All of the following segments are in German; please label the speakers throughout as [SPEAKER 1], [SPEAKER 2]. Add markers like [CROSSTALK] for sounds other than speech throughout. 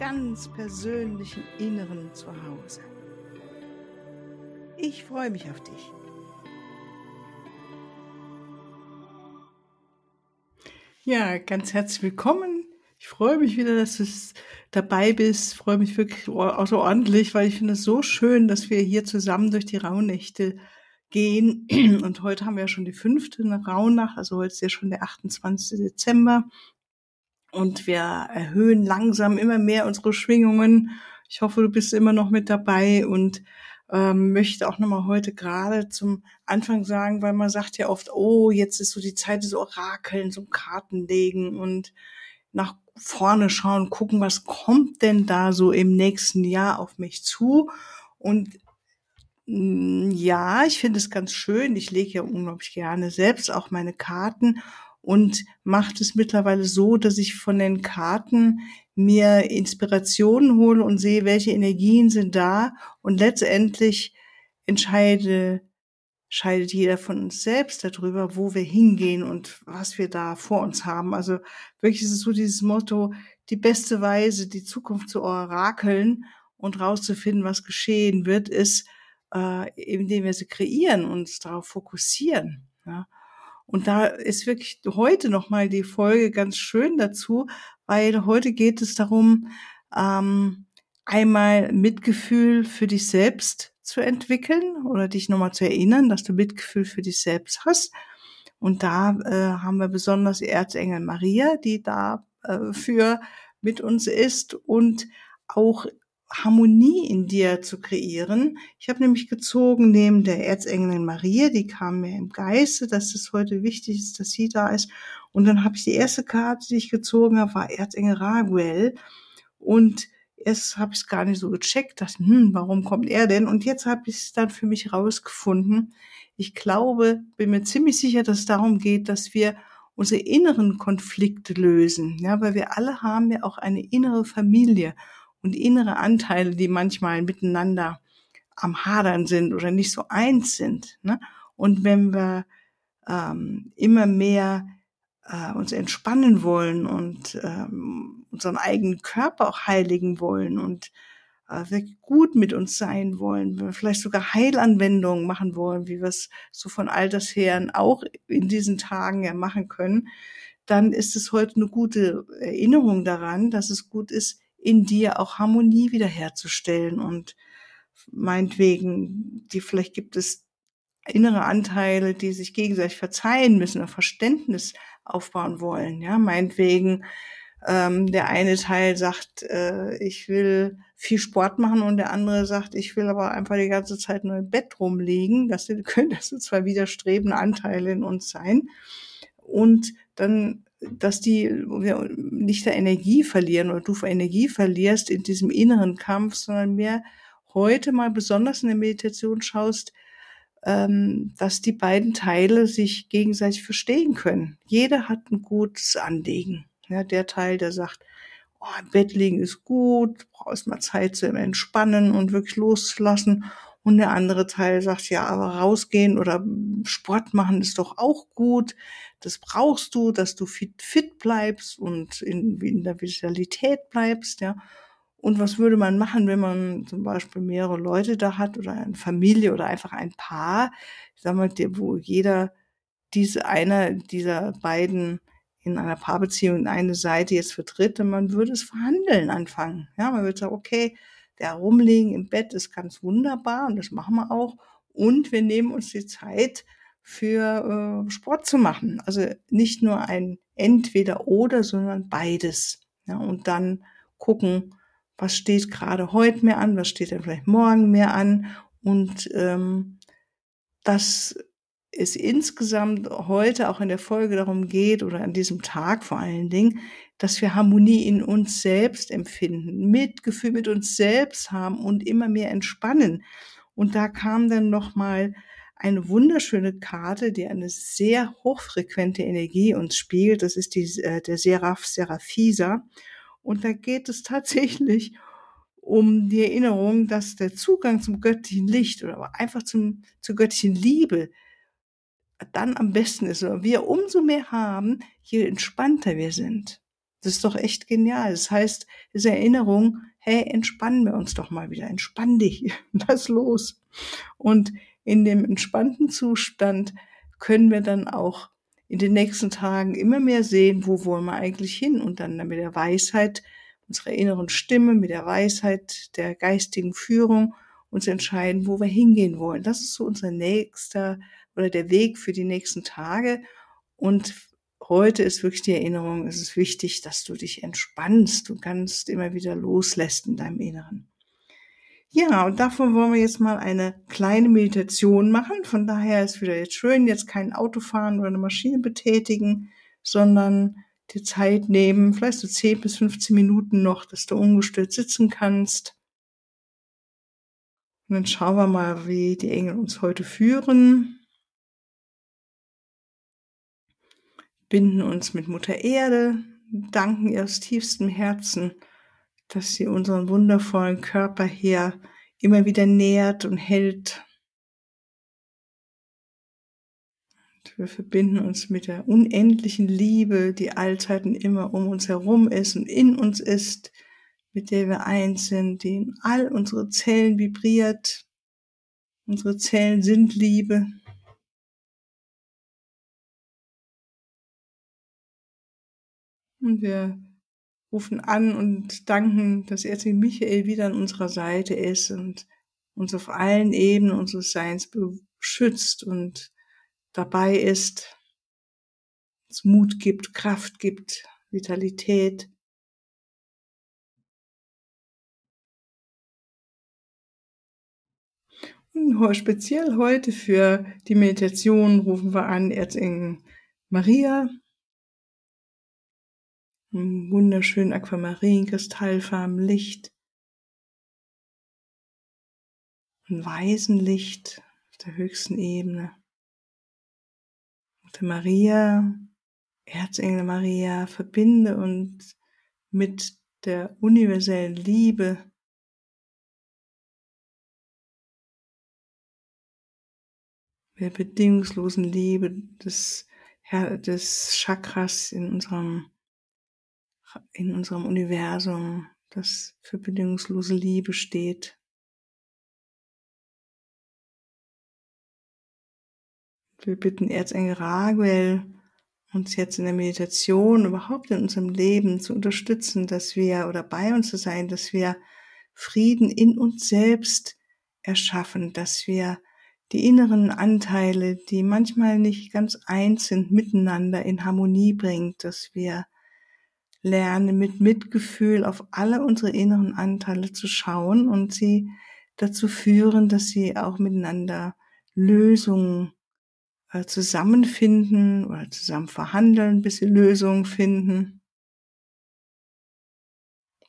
[SPEAKER 1] ganz persönlichen Inneren zu Hause. Ich freue mich auf dich. Ja, ganz herzlich willkommen. Ich freue mich wieder, dass du dabei bist. Ich freue mich wirklich außerordentlich, weil ich finde es so schön, dass wir hier zusammen durch die Rauhnächte gehen. [CLEARS THROAT] Und heute haben wir ja schon die fünfte Rauhnacht, also heute ist ja schon der 28. Dezember. Und wir erhöhen langsam immer mehr unsere Schwingungen. Ich hoffe, du bist immer noch mit dabei und ähm, möchte auch nochmal heute gerade zum Anfang sagen, weil man sagt ja oft, oh, jetzt ist so die Zeit des Orakeln, so Karten legen und nach vorne schauen, gucken, was kommt denn da so im nächsten Jahr auf mich zu. Und mm, ja, ich finde es ganz schön. Ich lege ja unglaublich gerne selbst auch meine Karten und macht es mittlerweile so, dass ich von den Karten mir Inspirationen hole und sehe, welche Energien sind da und letztendlich entscheide, scheidet jeder von uns selbst darüber, wo wir hingehen und was wir da vor uns haben. Also wirklich ist es so dieses Motto, die beste Weise, die Zukunft zu orakeln und rauszufinden, was geschehen wird, ist, äh, indem wir sie kreieren und uns darauf fokussieren. Ja. Und da ist wirklich heute nochmal die Folge ganz schön dazu, weil heute geht es darum, ähm, einmal Mitgefühl für dich selbst zu entwickeln oder dich nochmal zu erinnern, dass du Mitgefühl für dich selbst hast. Und da äh, haben wir besonders Erzengel Maria, die da äh, mit uns ist und auch Harmonie in dir zu kreieren. Ich habe nämlich gezogen neben der Erzengelin Maria, die kam mir im Geiste, dass es heute wichtig ist, dass sie da ist. Und dann habe ich die erste Karte, die ich gezogen habe, war Erzengel Raguel. Und erst habe ich es gar nicht so gecheckt, dachte, hm, warum kommt er denn? Und jetzt habe ich es dann für mich rausgefunden. Ich glaube, bin mir ziemlich sicher, dass es darum geht, dass wir unsere inneren Konflikte lösen. Ja, weil wir alle haben ja auch eine innere Familie und innere Anteile, die manchmal miteinander am Hadern sind oder nicht so eins sind. Ne? Und wenn wir ähm, immer mehr äh, uns entspannen wollen und ähm, unseren eigenen Körper auch heiligen wollen und äh, wirklich gut mit uns sein wollen, wenn wir vielleicht sogar Heilanwendungen machen wollen, wie wir es so von Alters her auch in diesen Tagen ja machen können, dann ist es heute eine gute Erinnerung daran, dass es gut ist, in dir auch Harmonie wiederherzustellen und meinetwegen, die vielleicht gibt es innere Anteile, die sich gegenseitig verzeihen müssen oder Verständnis aufbauen wollen. Ja, meinetwegen ähm, der eine Teil sagt, äh, ich will viel Sport machen und der andere sagt, ich will aber einfach die ganze Zeit nur im Bett rumliegen. Das [LAUGHS] können das sind zwei widerstrebende Anteile in uns sein. Und dann dass die wir nicht der Energie verlieren oder du Energie verlierst in diesem inneren Kampf, sondern mehr heute mal besonders in der Meditation schaust, ähm, dass die beiden Teile sich gegenseitig verstehen können. Jeder hat ein gutes Anliegen. Ja, der Teil, der sagt, oh, im Bett liegen ist gut, brauchst mal Zeit zu entspannen und wirklich loszulassen. Und der andere Teil sagt, ja, aber rausgehen oder Sport machen ist doch auch gut. Das brauchst du, dass du fit, fit bleibst und in, in der Vitalität bleibst, ja. Und was würde man machen, wenn man zum Beispiel mehrere Leute da hat oder eine Familie oder einfach ein Paar, ich sag mal, wo jeder diese einer dieser beiden in einer Paarbeziehung eine Seite jetzt vertritt, und man würde es verhandeln anfangen. Ja, man würde sagen, okay, der Rumliegen im Bett ist ganz wunderbar und das machen wir auch. Und wir nehmen uns die Zeit für äh, Sport zu machen. Also nicht nur ein entweder oder, sondern beides. Ja, und dann gucken, was steht gerade heute mehr an, was steht dann vielleicht morgen mehr an. Und ähm, dass es insgesamt heute auch in der Folge darum geht, oder an diesem Tag vor allen Dingen, dass wir Harmonie in uns selbst empfinden, Mitgefühl mit uns selbst haben und immer mehr entspannen. Und da kam dann nochmal eine wunderschöne Karte, die eine sehr hochfrequente Energie uns spiegelt. Das ist die, äh, der Seraph Seraphisa. Und da geht es tatsächlich um die Erinnerung, dass der Zugang zum göttlichen Licht oder einfach zum, zur göttlichen Liebe dann am besten ist. Und wir umso mehr haben, je entspannter wir sind. Das ist doch echt genial. Das heißt, diese Erinnerung, hey, entspannen wir uns doch mal wieder, entspann dich, [LAUGHS] lass los. Und in dem entspannten Zustand können wir dann auch in den nächsten Tagen immer mehr sehen, wo wollen wir eigentlich hin und dann mit der Weisheit unserer inneren Stimme, mit der Weisheit der geistigen Führung uns entscheiden, wo wir hingehen wollen. Das ist so unser nächster oder der Weg für die nächsten Tage. Und heute ist wirklich die Erinnerung, es ist wichtig, dass du dich entspannst. Du kannst immer wieder loslässt in deinem Inneren. Ja, und davon wollen wir jetzt mal eine kleine Meditation machen. Von daher ist wieder jetzt schön, jetzt kein Auto fahren oder eine Maschine betätigen, sondern die Zeit nehmen, vielleicht so 10 bis 15 Minuten noch, dass du ungestört sitzen kannst. Und dann schauen wir mal, wie die Engel uns heute führen. Binden uns mit Mutter Erde, danken ihr aus tiefstem Herzen dass sie unseren wundervollen Körper hier immer wieder nährt und hält. Und wir verbinden uns mit der unendlichen Liebe, die allzeiten immer um uns herum ist und in uns ist, mit der wir eins sind, die in all unsere Zellen vibriert. Unsere Zellen sind Liebe. Und wir rufen an und danken, dass Erzengel Michael wieder an unserer Seite ist und uns auf allen Ebenen unseres Seins beschützt und dabei ist, uns Mut gibt, Kraft gibt, Vitalität. Und speziell heute für die Meditation rufen wir an Erzengel Maria, wunderschönen Aquamarin, kristallfarben Licht, ein Waisenlicht auf der höchsten Ebene. Mutter Maria, Erzengel Maria, verbinde uns mit der universellen Liebe, der bedingungslosen Liebe des, des Chakras in unserem in unserem Universum, das für bedingungslose Liebe steht. Wir bitten Erzengel Raguel, uns jetzt in der Meditation, überhaupt in unserem Leben zu unterstützen, dass wir oder bei uns zu sein, dass wir Frieden in uns selbst erschaffen, dass wir die inneren Anteile, die manchmal nicht ganz eins sind, miteinander in Harmonie bringt, dass wir lernen, mit Mitgefühl auf alle unsere inneren Anteile zu schauen und sie dazu führen, dass sie auch miteinander Lösungen äh, zusammenfinden oder zusammen verhandeln, bis sie Lösungen finden.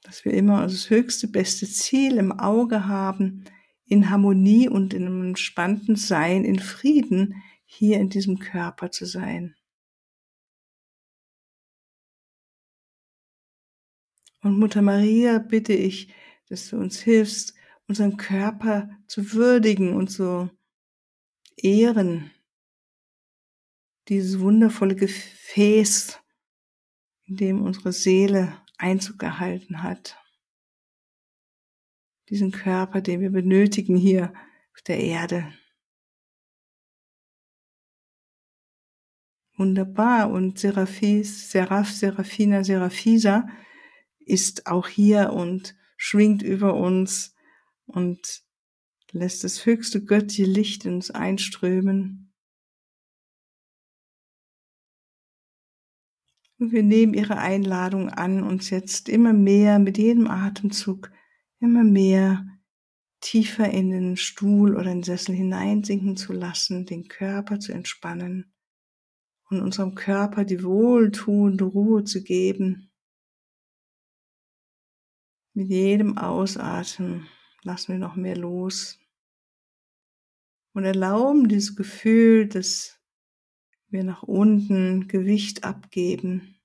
[SPEAKER 1] Dass wir immer das höchste, beste Ziel im Auge haben, in Harmonie und in einem entspannten Sein, in Frieden hier in diesem Körper zu sein. Und Mutter Maria bitte ich, dass du uns hilfst, unseren Körper zu würdigen und zu ehren. Dieses wundervolle Gefäß, in dem unsere Seele Einzug gehalten hat. Diesen Körper, den wir benötigen hier auf der Erde. Wunderbar. Und Seraphis, Seraph, Seraphina, Seraphisa ist auch hier und schwingt über uns und lässt das höchste göttliche Licht in uns einströmen. Und wir nehmen ihre Einladung an, uns jetzt immer mehr mit jedem Atemzug immer mehr tiefer in den Stuhl oder den Sessel hineinsinken zu lassen, den Körper zu entspannen und unserem Körper die wohltuende Ruhe zu geben. Mit jedem Ausatmen lassen wir noch mehr los und erlauben dieses Gefühl, dass wir nach unten Gewicht abgeben.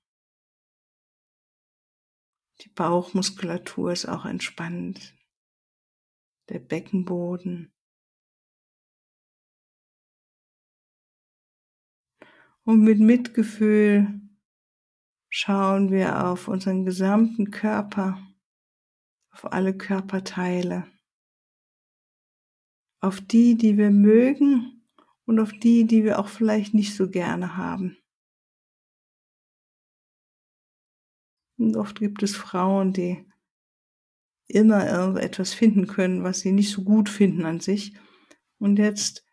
[SPEAKER 1] Die Bauchmuskulatur ist auch entspannt. Der Beckenboden. Und mit Mitgefühl schauen wir auf unseren gesamten Körper, auf alle Körperteile, auf die, die wir mögen und auf die, die wir auch vielleicht nicht so gerne haben. Und oft gibt es Frauen, die immer irgendetwas finden können, was sie nicht so gut finden an sich. Und jetzt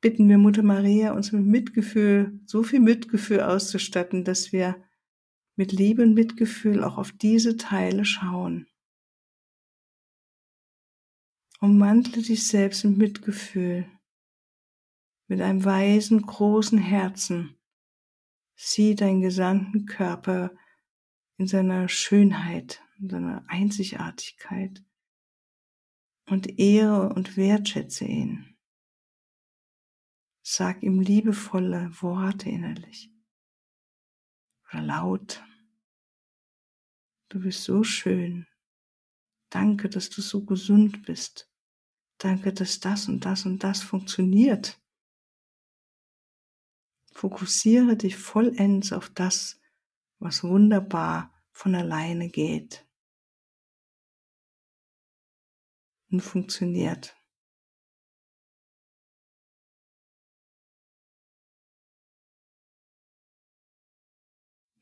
[SPEAKER 1] bitten wir Mutter Maria, uns mit Mitgefühl, so viel Mitgefühl auszustatten, dass wir mit Liebe und Mitgefühl auch auf diese Teile schauen. Ummantle dich selbst mit Mitgefühl, mit einem weisen, großen Herzen. Sieh deinen gesamten Körper in seiner Schönheit, in seiner Einzigartigkeit und ehre und wertschätze ihn. Sag ihm liebevolle Worte innerlich oder laut. Du bist so schön. Danke, dass du so gesund bist. Danke, dass das und das und das funktioniert. Fokussiere dich vollends auf das, was wunderbar von alleine geht und funktioniert.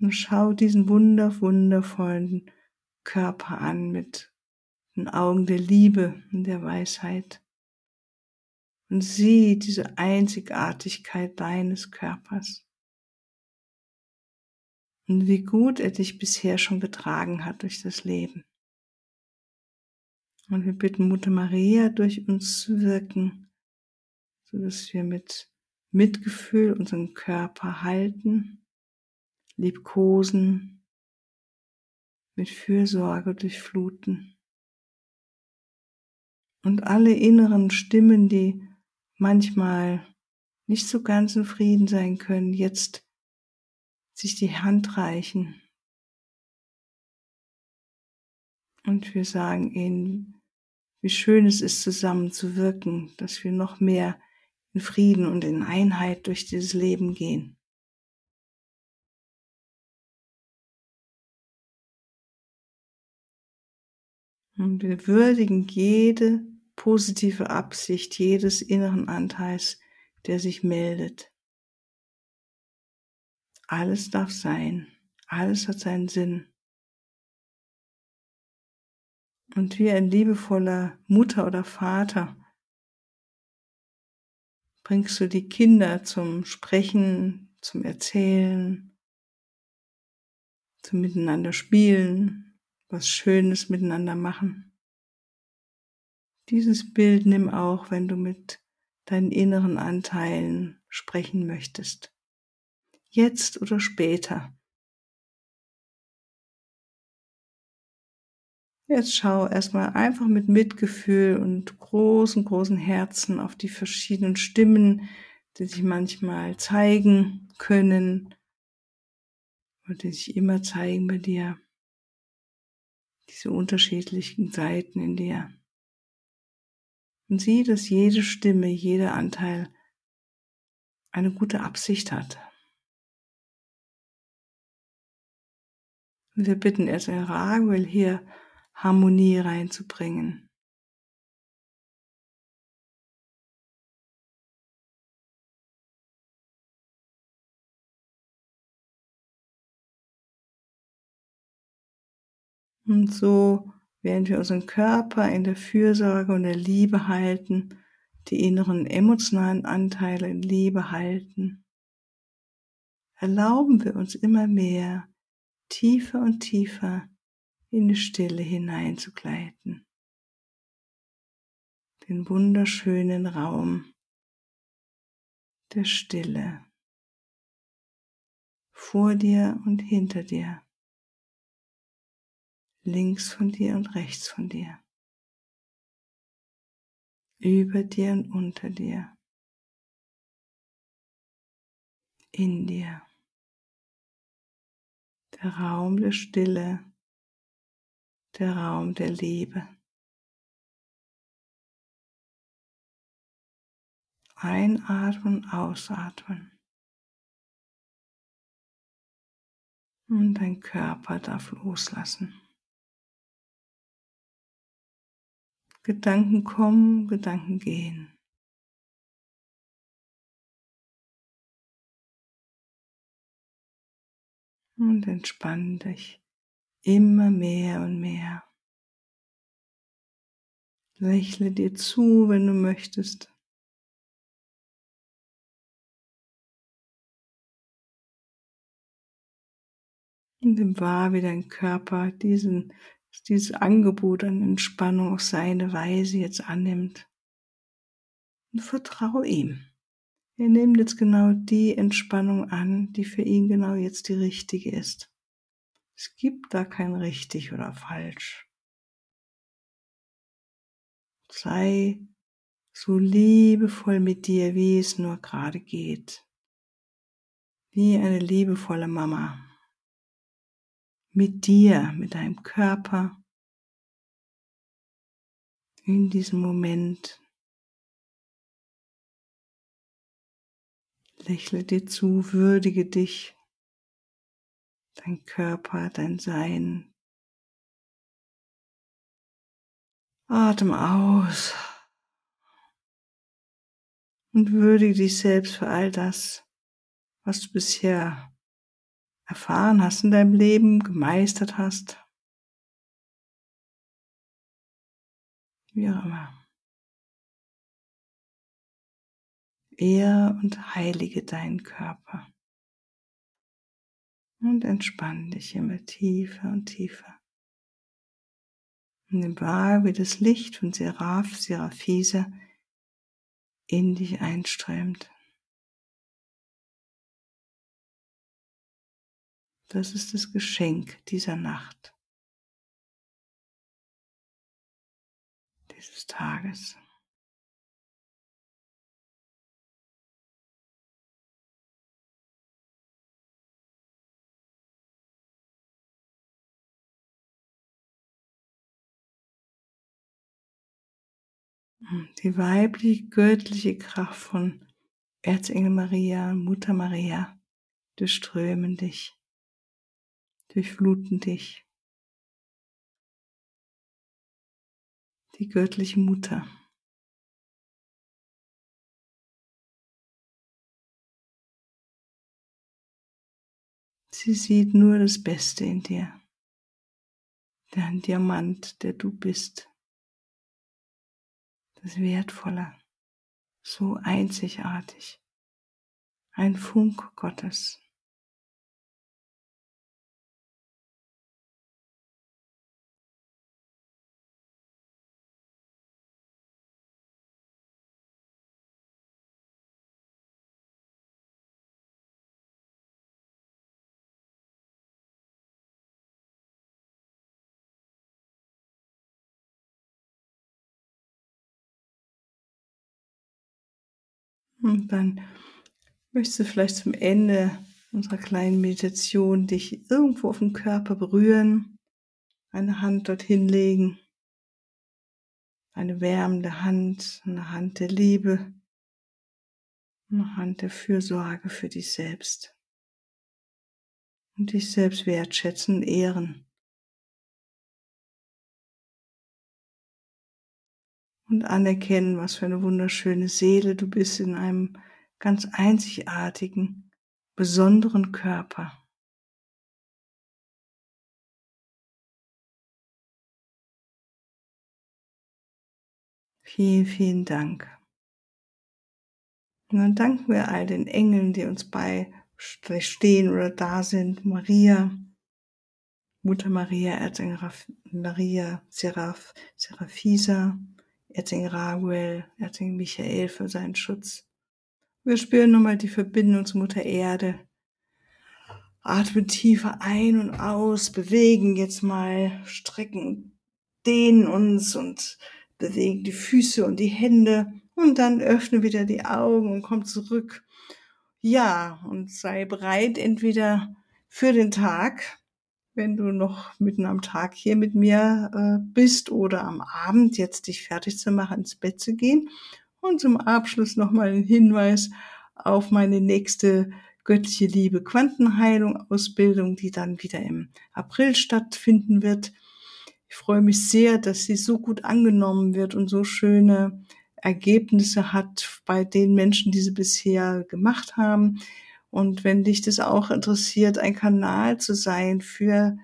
[SPEAKER 1] Und schau diesen wunder, wundervollen Körper an mit den Augen der Liebe und der Weisheit. Und sieh diese Einzigartigkeit deines Körpers. Und wie gut er dich bisher schon getragen hat durch das Leben. Und wir bitten Mutter Maria durch uns zu wirken, so dass wir mit Mitgefühl unseren Körper halten liebkosen, mit Fürsorge durchfluten. Und alle inneren Stimmen, die manchmal nicht so ganz in Frieden sein können, jetzt sich die Hand reichen. Und wir sagen ihnen, wie schön es ist, zusammen zu wirken, dass wir noch mehr in Frieden und in Einheit durch dieses Leben gehen. Und wir würdigen jede positive Absicht jedes inneren Anteils, der sich meldet. Alles darf sein, alles hat seinen Sinn. Und wie ein liebevoller Mutter oder Vater bringst du die Kinder zum Sprechen, zum Erzählen, zum Miteinander spielen, was Schönes miteinander machen. Dieses Bild nimm auch, wenn du mit deinen inneren Anteilen sprechen möchtest. Jetzt oder später. Jetzt schau erstmal einfach mit Mitgefühl und großen, großen Herzen auf die verschiedenen Stimmen, die sich manchmal zeigen können oder die sich immer zeigen bei dir diese unterschiedlichen Seiten in dir. Und sieh, dass jede Stimme, jeder Anteil eine gute Absicht hat. Und wir bitten erst Raguel hier Harmonie reinzubringen. Und so, während wir unseren Körper in der Fürsorge und der Liebe halten, die inneren emotionalen Anteile in Liebe halten, erlauben wir uns immer mehr, tiefer und tiefer in die Stille hineinzugleiten. Den wunderschönen Raum der Stille vor dir und hinter dir. Links von dir und rechts von dir, über dir und unter dir, in dir. Der Raum der Stille, der Raum der Liebe. Einatmen, ausatmen. Und dein Körper darf loslassen. Gedanken kommen, Gedanken gehen. Und entspann dich immer mehr und mehr. Lächle dir zu, wenn du möchtest. Und nimm wahr, wie dein Körper diesen, dieses Angebot an Entspannung auf seine Weise jetzt annimmt. Und vertraue ihm. Er nimmt jetzt genau die Entspannung an, die für ihn genau jetzt die richtige ist. Es gibt da kein richtig oder falsch. Sei so liebevoll mit dir, wie es nur gerade geht. Wie eine liebevolle Mama mit dir, mit deinem Körper in diesem Moment. Lächle dir zu, würdige dich, dein Körper, dein Sein. Atem aus und würdige dich selbst für all das, was du bisher erfahren hast in deinem Leben, gemeistert hast. Wie auch immer. Ehr und heilige deinen Körper. Und entspann dich immer tiefer und tiefer. Und nimm wahr, wie das Licht von Seraph, Seraphisa in dich einströmt. Das ist das Geschenk dieser Nacht, dieses Tages. Die weibliche göttliche Kraft von Erzengel Maria, Mutter Maria durchströmen dich durchfluten dich. Die göttliche Mutter. Sie sieht nur das Beste in dir, der Diamant, der du bist, das Wertvolle, so einzigartig, ein Funk Gottes. Und dann möchtest du vielleicht zum Ende unserer kleinen Meditation dich irgendwo auf den Körper berühren, eine Hand dorthin legen, eine wärmende Hand, eine Hand der Liebe, eine Hand der Fürsorge für dich selbst und dich selbst wertschätzen ehren. Und anerkennen, was für eine wunderschöne Seele du bist in einem ganz einzigartigen, besonderen Körper. Vielen, vielen Dank. Und dann danken wir all den Engeln, die uns beistehen oder da sind. Maria, Mutter Maria, Erzengel Maria, Seraph, Seraphisa, Erzengel Raguel, Erzengel Michael für seinen Schutz. Wir spüren nochmal die Verbindung zu Mutter Erde. Atmen tiefer ein und aus, bewegen jetzt mal, strecken, dehnen uns und bewegen die Füße und die Hände und dann öffne wieder die Augen und komm zurück. Ja, und sei bereit entweder für den Tag, wenn du noch mitten am Tag hier mit mir äh, bist oder am Abend jetzt dich fertig zu machen, ins Bett zu gehen. Und zum Abschluss nochmal ein Hinweis auf meine nächste Göttliche Liebe Quantenheilung Ausbildung, die dann wieder im April stattfinden wird. Ich freue mich sehr, dass sie so gut angenommen wird und so schöne Ergebnisse hat bei den Menschen, die sie bisher gemacht haben. Und wenn dich das auch interessiert, ein Kanal zu sein für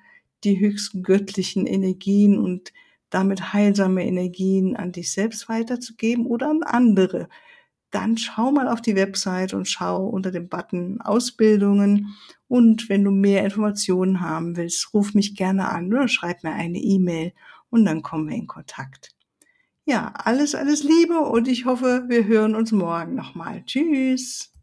[SPEAKER 1] die höchsten göttlichen Energien und damit heilsame Energien an dich selbst weiterzugeben oder an andere, dann schau mal auf die Website und schau unter dem Button Ausbildungen. Und wenn du mehr Informationen haben willst, ruf mich gerne an oder schreib mir eine E-Mail und dann kommen wir in Kontakt. Ja, alles, alles Liebe und ich hoffe, wir hören uns morgen nochmal. Tschüss.